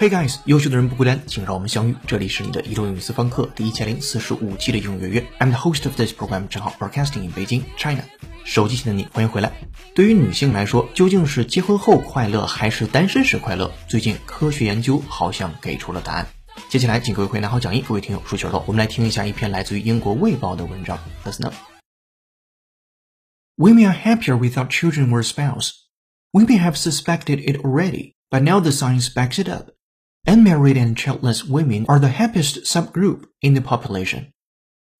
Hey guys，优秀的人不孤单，请让我们相遇。这里是你的移动英语私房课第一千零四十五期的英语月月。I'm the host of this program，正好 broadcasting in Beijing, China。手机前的你，欢迎回来。对于女性来说，究竟是结婚后快乐，还是单身时快乐？最近科学研究好像给出了答案。接下来，请各位回拿好讲义，各位听友竖起耳朵，我们来听一下一篇来自于英国《卫报》的文章。Let's know. Women are happier without children or spouse. Women have suspected it already, but now the science backs it up. Unmarried and childless women are the happiest subgroup in the population,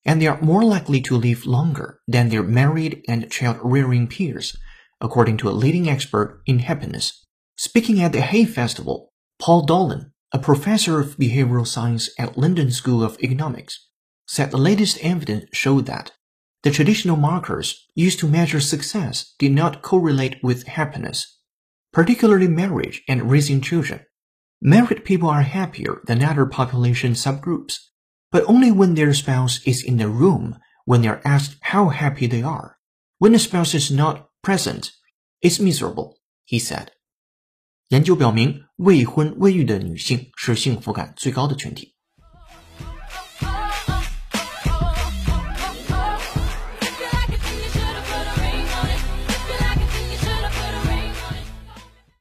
and they are more likely to live longer than their married and child-rearing peers, according to a leading expert in happiness. Speaking at the Hay Festival, Paul Dolan, a professor of behavioral science at London School of Economics, said the latest evidence showed that the traditional markers used to measure success did not correlate with happiness, particularly marriage and raising children. Married people are happier than other population subgroups, but only when their spouse is in the room when they are asked how happy they are. When the spouse is not present, it's miserable, he said. 研究表明，未婚未育的女性是幸福感最高的群体。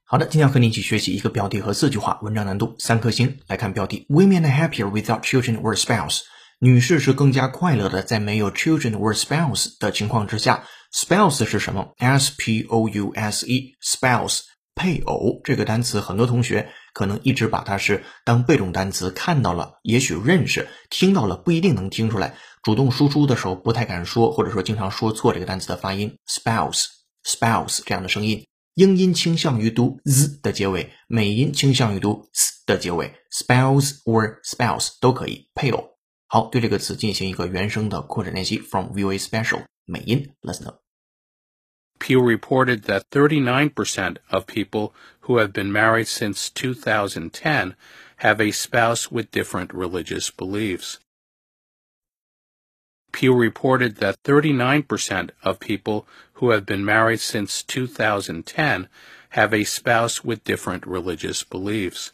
好的，今天要和你一起学习一个标题和四句话，文章难度三颗星。来看标题：Women are happier without children or spouse。女士是更加快乐的，在没有 children or spouse 的情况之下。spouse 是什么？s p o u s e，spouse 配偶这个单词，很多同学可能一直把它是当被动单词看到了，也许认识，听到了不一定能听出来。主动输出的时候不太敢说，或者说经常说错这个单词的发音，spouse，spouse 这样的声音。英音倾向于读 z 的结尾，美音倾向于读 s 的结尾，spouse or spouse 都可以，配偶。好，对这个词进行一个原声的扩展练习，from VOA Special 美音，Let's know。Pew reported that 39% of people who have been married since 2010 have a spouse with different religious beliefs. Pew reported that 39% of people who have been married since 2010 have a spouse with different religious beliefs.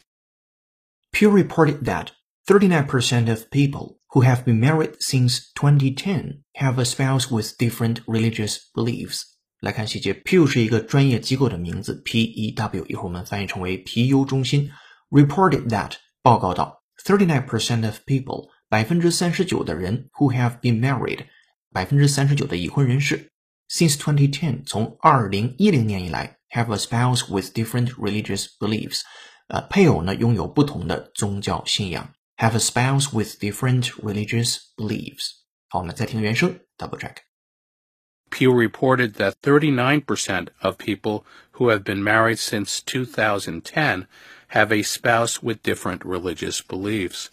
Pew reported that 39% of people who have been married since 2010 have a spouse with different religious beliefs. 来看细节，Pew 是一个专业机构的名字，P-E-W，一会儿我们翻译成为皮尤中心。Reported that 报告到39% of people 百分之三十九的人 who have been married，百分之三十九的已婚人士 since 2010从二零一零年以来 have a spouse with different religious beliefs，呃，配偶呢拥有不同的宗教信仰，have a spouse with different religious beliefs。好，我们再听原声，double check。Pew reported that 39% of people who have been married since 2010 have a spouse with different religious beliefs.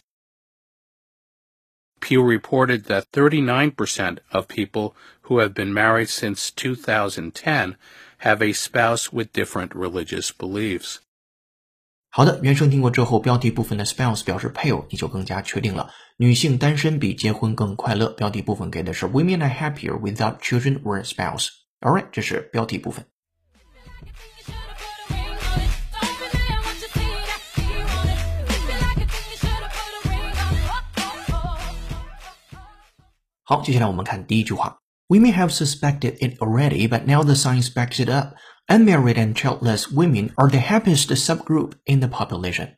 Pew reported that 39% of people who have been married since 2010 have a spouse with different religious beliefs. 好的，原声听过之后，标题部分的 spouse 表示配偶，你就更加确定了，女性单身比结婚更快乐。标题部分给的是 women are happier without children or spouse。Alright，这是标题部分。 好，接下来我们看第一句话。We may have suspected it already, but now the science backs it up. Unmarried and childless women are the happiest subgroup in the population.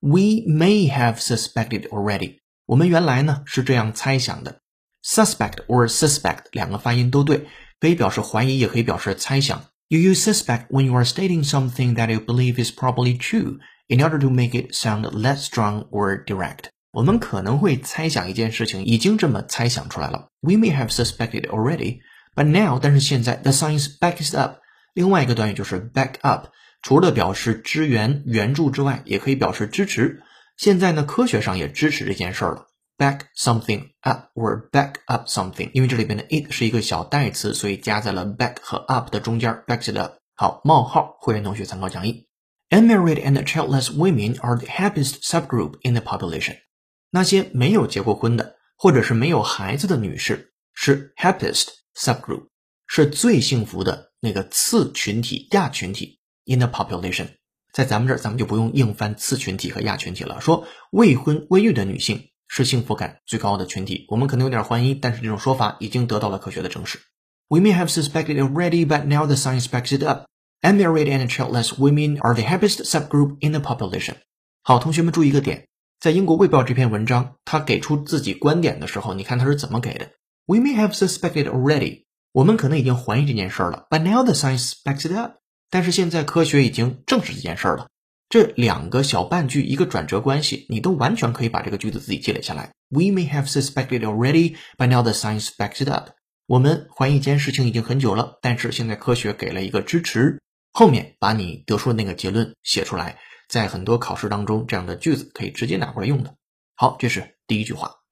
We may have suspected already. 我们原来呢是这样猜想的。Suspect or suspect 两个发音都对，可以表示怀疑，也可以表示猜想。You use suspect when you are stating something that you believe is probably true in order to make it sound less strong or direct. 我们可能会猜想一件事情，已经这么猜想出来了。We may have suspected already, but now，但是现在，the science backs up。另外一个短语就是 back up，除了表示支援、援助之外，也可以表示支持。现在呢，科学上也支持这件事儿了。Back something up or back up something，因为这里边的 it 是一个小代词，所以加在了 back 和 up 的中间，backs it up。好，冒号，会员同学参考讲义。Unmarried and childless women are the happiest subgroup in the population. 那些没有结过婚的，或者是没有孩子的女士，是 happiest subgroup，是最幸福的那个次群体亚群体 in the population。在咱们这儿，咱们就不用硬翻次群体和亚群体了。说未婚未育的女性是幸福感最高的群体，我们可能有点怀疑，但是这种说法已经得到了科学的证实。We may have suspected already, but now the science backs it up. Unmarried and childless women are the happiest subgroup in the population. 好，同学们注意一个点，在英国卫报这篇文章，他给出自己观点的时候，你看他是怎么给的？We may have suspected already，我们可能已经怀疑这件事儿了，but now the science backs it up。但是现在科学已经证实这件事儿了。这两个小半句，一个转折关系，你都完全可以把这个句子自己积累下来。We may have suspected already, but now the science backs it up。我们怀疑一件事情已经很久了，但是现在科学给了一个支持。后面把你得出的那个结论写出来，在很多考试当中，这样的句子可以直接拿过来用的。好，这是第一句话。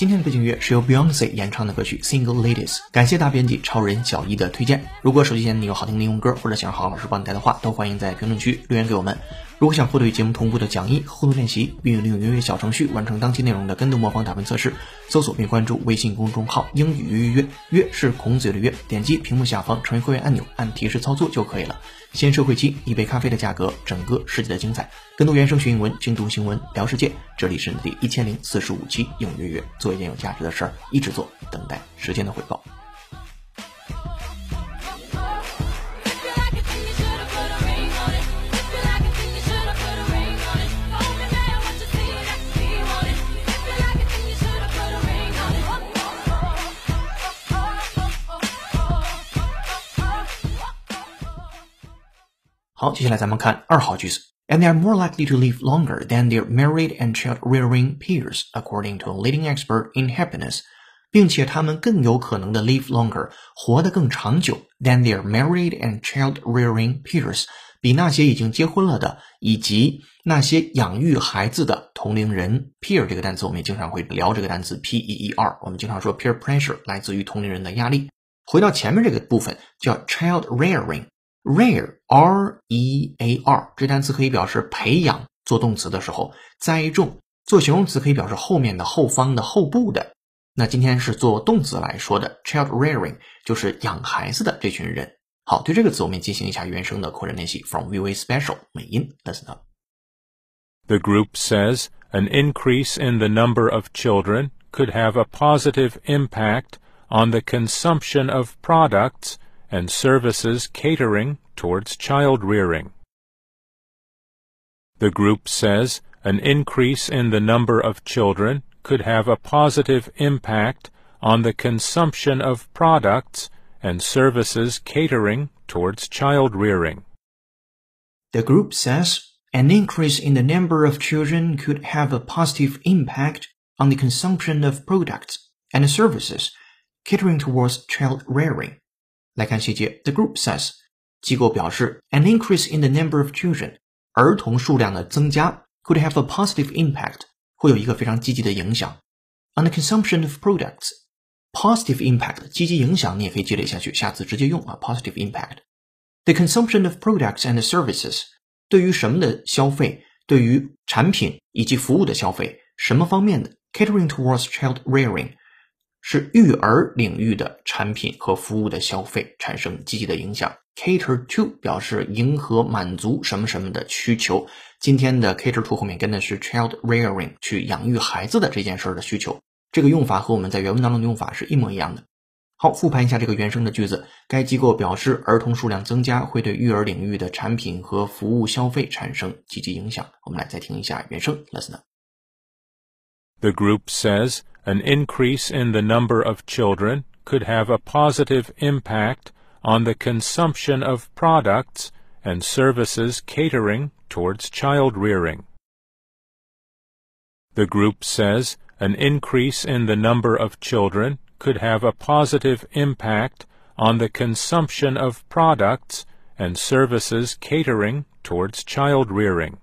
今天的背景乐是由 Beyonce 演唱的歌曲《Single Ladies》，感谢大编辑超人小一的推荐。如果手机前你有好听的英文歌，或者想让好老师帮你带的话，都欢迎在评论区留言给我们。如果想获得与节目同步的讲义和、互动练习，并利用音乐小程序完成当期内容的跟读模仿打分测试，搜索并关注微信公众号“英语约约约”，约是孔子的约，点击屏幕下方成为会员按钮，按提示操作就可以了。先设会期，一杯咖啡的价格，整个世界的精彩。跟读原声学英文，精读新闻聊世界。这里是第一千零四十五期英语约约，做一件有价值的事儿，一直做，等待时间的回报。好，接下来咱们看二号句子。And they are more likely to live longer than their married and child-rearing peers, according to a leading expert in happiness. 并且他们更有可能的 live longer，活得更长久 than their married and child-rearing peers，比那些已经结婚了的以及那些养育孩子的同龄人。peer 这个单词我们也经常会聊这个单词 p e e r，我们经常说 peer pressure 来自于同龄人的压力。回到前面这个部分叫 child rearing。rear r e a r 这单词可以表示培养，做动词的时候栽种；做形容词可以表示后面的、后方的、后部的。那今天是做动词来说的，child rearing 就是养孩子的这群人。好，对这个词我们进行一下原声的扩展练习。From VOA Special 美音，Listen up. The group says an increase in the number of children could have a positive impact on the consumption of products and services catering towards child rearing. The group says an increase in the number of children could have a positive impact on the consumption of products and services catering towards child rearing. The group says an increase in the number of children could have a positive impact on the consumption of products and services catering towards child rearing. 来看细节，The group says，机构表示，an increase in the number of children，儿童数量的增加，could have a positive impact，会有一个非常积极的影响，on the consumption of products。positive impact，积极影响，你也可以积累下去，下次直接用啊，positive impact。The consumption of products and services，对于什么的消费，对于产品以及服务的消费，什么方面的？Catering towards child rearing。 是育儿领域的产品和服务的消费产生积极的影响。Cater to 表示迎合、满足什么什么的需求。今天的 cater to 后面跟的是 child rearing，去养育孩子的这件事儿的需求。这个用法和我们在原文当中的用法是一模一样的。好，复盘一下这个原声的句子。该机构表示，儿童数量增加会对育儿领域的产品和服务消费产生积极影响。我们来再听一下原声，Listen。The group says. An increase in the number of children could have a positive impact on the consumption of products and services catering towards child rearing. The group says an increase in the number of children could have a positive impact on the consumption of products and services catering towards child rearing.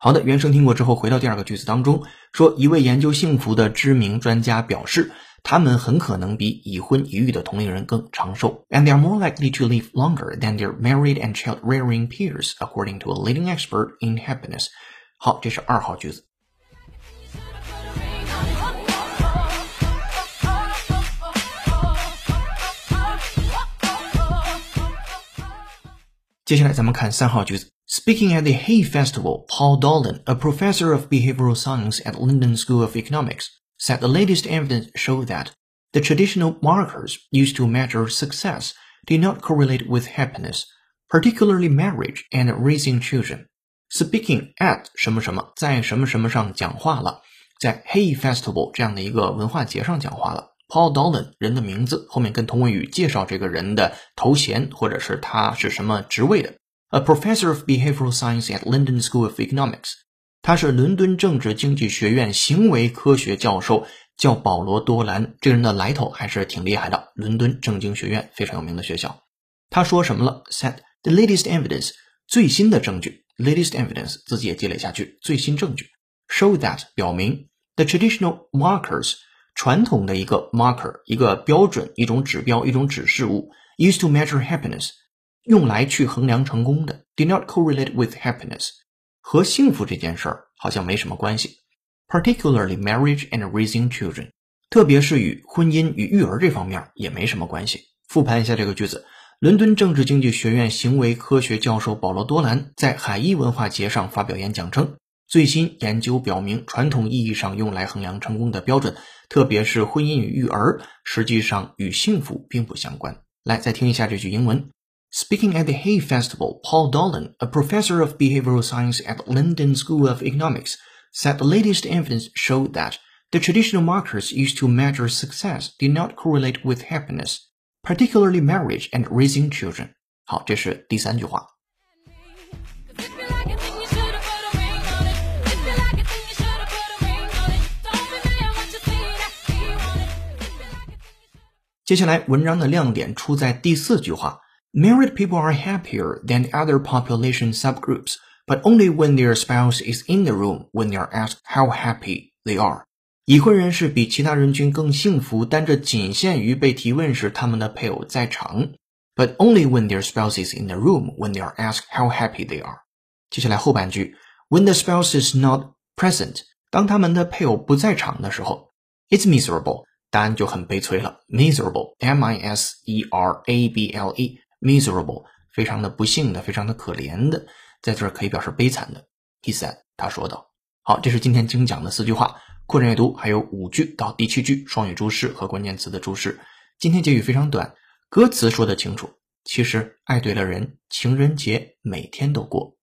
好的，原声听过之后，回到第二个句子当中，说一位研究幸福的知名专家表示，他们很可能比已婚已育的同龄人更长寿，and they are more likely to live longer than their married and child-rearing peers, according to a leading expert in happiness。好，这是二号句子。接下来咱们看三号句子。Speaking at the Hay Festival, Paul Dolan, a professor of behavioral science at London School of Economics, said the latest evidence showed that the traditional markers used to measure success did not correlate with happiness, particularly marriage and raising children. Speaking at 什么什么，在什么什么上讲话了，在 Hay Festival 这样的一个文化节上讲话了。Paul Dolan 人的名字后面跟同位语介绍这个人的头衔或者是他是什么职位的。 A professor of behavioral science at London School of Economics，他是伦敦政治经济学院行为科学教授，叫保罗多兰。这个人的来头还是挺厉害的，伦敦政经学院非常有名的学校。他说什么了？Said the latest evidence，最新的证据。Latest evidence 自己也积累下去，最新证据 show that 表明 the traditional markers。传统的一个 marker，一个标准，一种指标，一种指示物，used to measure happiness，用来去衡量成功的，did not correlate with happiness，和幸福这件事儿好像没什么关系，particularly marriage and raising children，特别是与婚姻与育儿这方面也没什么关系。复盘一下这个句子，伦敦政治经济学院行为科学教授保罗多兰在海伊文化节上发表演讲称。最新研究表明，传统意义上用来衡量成功的标准，特别是婚姻与育儿，实际上与幸福并不相关。来，再听一下这句英文 ：Speaking at the Hay Festival, Paul Dolan, a professor of behavioral science at London School of Economics, said the latest evidence showed that the traditional markers used to measure success did not correlate with happiness, particularly marriage and raising children. 好，这是第三句话。接下来，文章的亮点出在第四句话 ：Married people are happier than other population subgroups, but only when their spouse is in the room when they are asked how happy they are。已婚人士比其他人群更幸福，但这仅限于被提问时他们的配偶在场，but only when their spouse is in the room when they are asked how happy they are。接下来后半句：When the spouse is not present，当他们的配偶不在场的时候，it's miserable。答案就很悲催了，miserable，m Miserable，非常的不幸的，非常的可怜的，在这儿可以表示悲惨的。He said，他说道。好，这是今天精讲的四句话，扩展阅读还有五句到第七句双语注释和关键词的注释。今天结语非常短，歌词说的清楚，其实爱对了人，情人节每天都过。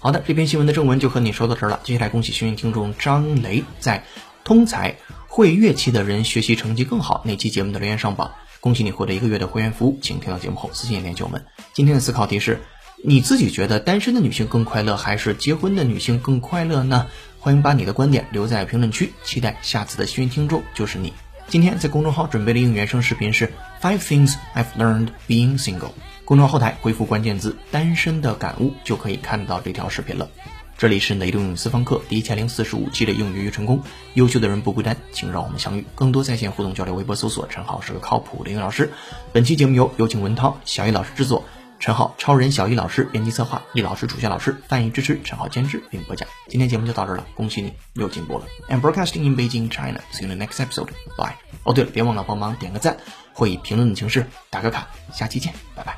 好的，这篇新闻的正文就和你说到这儿了。接下来，恭喜幸运听众张雷在通才会乐器的人学习成绩更好那期节目的留言上榜，恭喜你获得一个月的会员服务。请听到节目后私信联系我们。今天的思考题是：你自己觉得单身的女性更快乐，还是结婚的女性更快乐呢？欢迎把你的观点留在评论区，期待下次的幸运听众就是你。今天在公众号准备的应援声视频是 Five Things I've Learned Being Single。公众号后台回复关键字“单身的感悟”就可以看到这条视频了。这里是雷东私房课第一千零四十五期的英语约成功，优秀的人不孤单，请让我们相遇。更多在线互动交流，微博搜索“陈浩是个靠谱的英语老师”。本期节目由有请文涛、小易老师制作，陈浩超人小易老师编辑策划，易老师、主线老师翻译支持，陈浩监制并播讲。今天节目就到这儿了，恭喜你又进步了。I'm broadcasting in Beijing, China. See you in the next episode. Bye. 哦，对了，别忘了帮忙点个赞，或以评论的形式打个卡。下期见，拜拜。